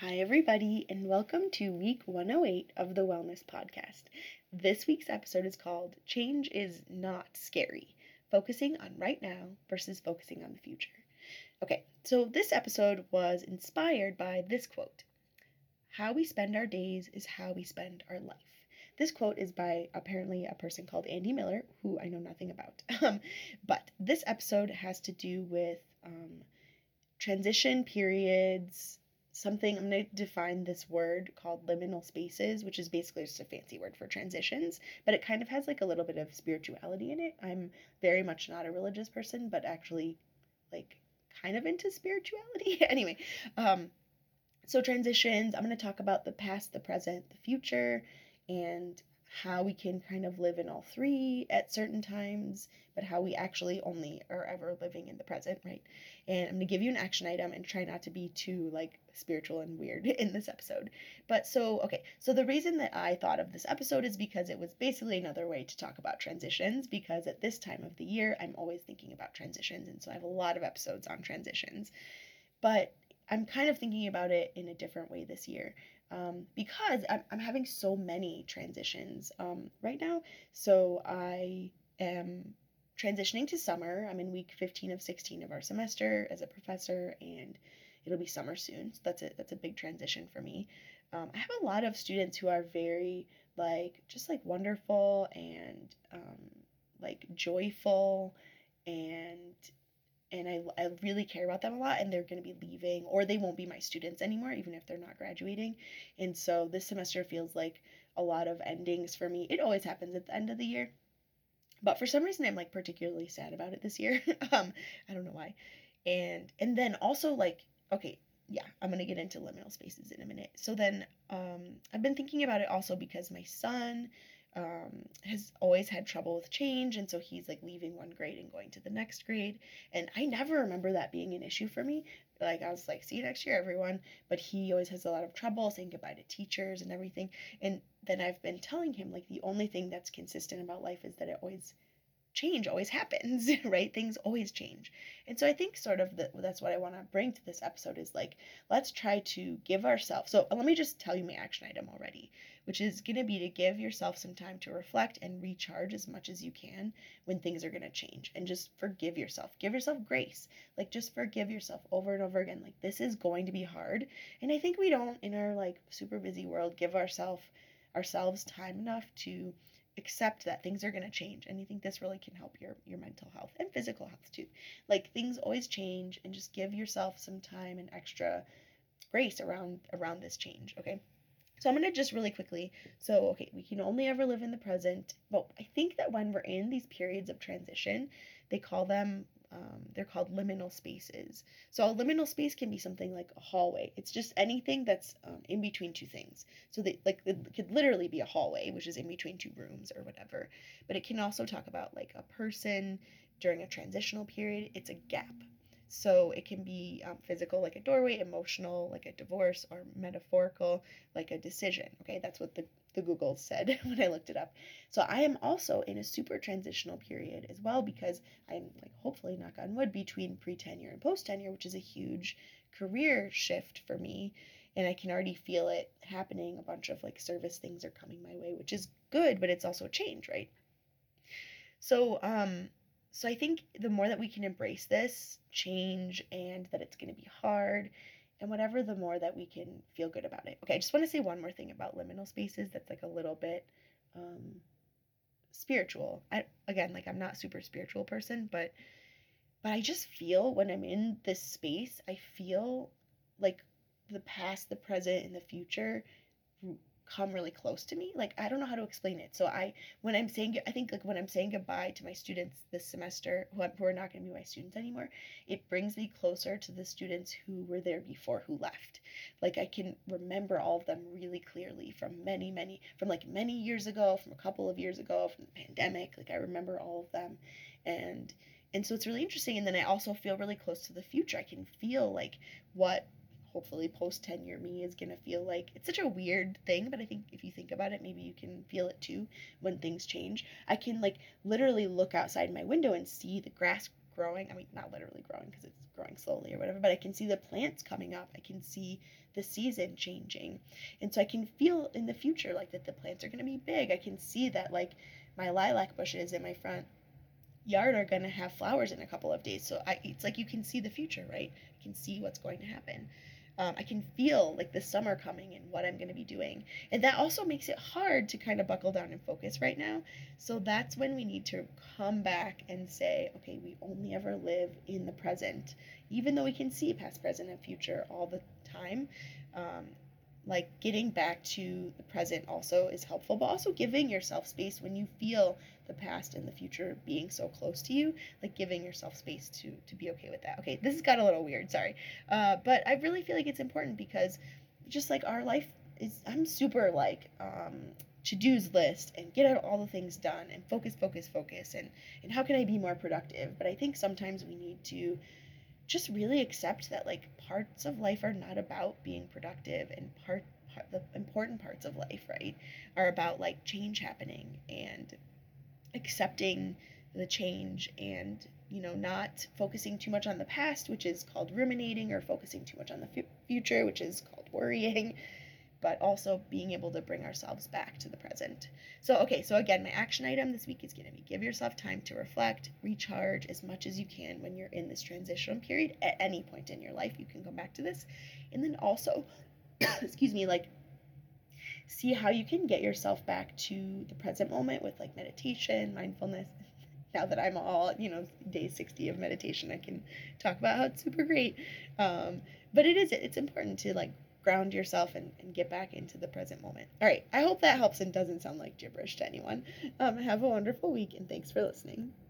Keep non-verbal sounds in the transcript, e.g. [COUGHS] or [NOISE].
Hi, everybody, and welcome to week 108 of the Wellness Podcast. This week's episode is called Change is Not Scary, focusing on right now versus focusing on the future. Okay, so this episode was inspired by this quote How we spend our days is how we spend our life. This quote is by apparently a person called Andy Miller, who I know nothing about. [LAUGHS] Um, but this episode has to do with um, transition periods, something I'm going to define this word called liminal spaces, which is basically just a fancy word for transitions, but it kind of has like a little bit of spirituality in it. I'm very much not a religious person, but actually like kind of into spirituality. [LAUGHS] anyway, um so transitions, I'm going to talk about the past, the present, the future and how we can kind of live in all three at certain times, but how we actually only are ever living in the present, right? And I'm gonna give you an action item and try not to be too like spiritual and weird [LAUGHS] in this episode. But so, okay, so the reason that I thought of this episode is because it was basically another way to talk about transitions, because at this time of the year, I'm always thinking about transitions. And so I have a lot of episodes on transitions. But I'm kind of thinking about it in a different way this year um, because I'm, I'm having so many transitions um, right now. So I am transitioning to summer. I'm in week 15 of 16 of our semester as a professor, and it'll be summer soon. So that's a that's a big transition for me. Um, I have a lot of students who are very like just like wonderful and um, like joyful and and I, I really care about them a lot and they're going to be leaving or they won't be my students anymore even if they're not graduating. And so this semester feels like a lot of endings for me. It always happens at the end of the year but for some reason i'm like particularly sad about it this year. [LAUGHS] Um i don't know why. And and then also like okay yeah i'm gonna get into liminal spaces in a minute. So then um i've been thinking about it also because my son um, has always had trouble with change, and so he's like leaving one grade and going to the next grade. And I never remember that being an issue for me. Like I was like, see you next year, everyone. But he always has a lot of trouble saying goodbye to teachers and everything. And then I've been telling him like the only thing that's consistent about life is that it always change always happens, [LAUGHS] right? Things always change. And so I think sort of the, that's what I want to bring to this episode is like, let's try to give ourselves. So let me just tell you my action item already, which is going to be to give yourself some time to reflect and recharge as much as you can when things are going to change and just forgive yourself. Give yourself grace. Like just forgive yourself over and over again. Like this is going to be hard. And I think we don't in our like super busy world give ourselves ourselves time enough to accept that things are going to change and you think this really can help your your mental health and physical health too. Like things always change and just give yourself some time and extra grace around around this change okay? So i'm going to just really quickly so okay we can only ever live in the present but i think that when we're in these periods of transition they call them um, they're called liminal spaces. So a liminal space can be something like a hallway. It's just anything that's um, in between two things. So they like it could literally be a hallway, which is in between two rooms or whatever. But it can also talk about like a person during a transitional period. It's a gap. So it can be um, physical, like a doorway, emotional, like a divorce, or metaphorical, like a decision. Okay, that's what the the Google said [LAUGHS] when I looked it up. So I am also in a super transitional period as well because I'm like hopefully knock on wood between pre-tenure and post-tenure, which is a huge career shift for me. And I can already feel it happening. A bunch of like service things are coming my way, which is good, but it's also a change, right? So um so I think the more that we can embrace this change and that it's going to be hard and whatever, the more that we can feel good about it. Okay, I just want to say one more thing about liminal spaces that's like a little bit um, spiritual. I again, like I'm not super spiritual person, but but I just feel when I'm in this space, I feel like the past, the present, and the future come really close to me. Like I don't know how to explain it. So I when I'm saying I think like when I'm saying goodbye to my students this semester who, who are not going to be my students anymore, it brings me closer to the students who were there before who left. Like I can remember all of them really clearly from many many from like many years ago, from a couple of years ago, from the pandemic. Like I remember all of them and and so it's really interesting and then I also feel really close to the future. I can feel like what hopefully post tenure me is going to feel like it's such a weird thing but i think if you think about it maybe you can feel it too when things change i can like literally look outside my window and see the grass growing. I mean, not literally growing because it's growing slowly or whatever, but I can see the plants coming up. I can see the season changing. And so I can feel in the future like that the plants are going to be big. I can see that like my lilac bushes in my front yard are going to have flowers in a couple of days. So I it's like you can see the future, right? You can see what's going to happen. Um, I can feel like the summer coming and what I'm going to be doing. And that also makes it hard to kind of buckle down and focus right now. So that's when we need to come back and say, okay, we only ever live in the present, even though we can see past, present, and future all the time. Um, like getting back to the present also is helpful, but also giving yourself space when you feel the past and the future being so close to you, like giving yourself space to to be okay with that. Okay, this has got a little weird, sorry, uh, but I really feel like it's important because just like our life is, I'm super like um, to dos list and get out all the things done and focus, focus, focus, and and how can I be more productive? But I think sometimes we need to just really accept that like parts of life are not about being productive and part, part the important parts of life right are about like change happening and accepting the change and you know not focusing too much on the past which is called ruminating or focusing too much on the f- future which is called worrying but also being able to bring ourselves back to the present. So, okay, so again, my action item this week is going to be give yourself time to reflect, recharge as much as you can when you're in this transition period at any point in your life. You can come back to this. And then also, [COUGHS] excuse me, like see how you can get yourself back to the present moment with like meditation, mindfulness. [LAUGHS] Now that I'm all, you know, day 60 of meditation, I can talk about how it's super great. Um, but it is, it's important to like ground yourself and, and get back into the present moment. All right, I hope that helps and doesn't sound like gibberish to anyone. Um, have a wonderful week and thanks for listening.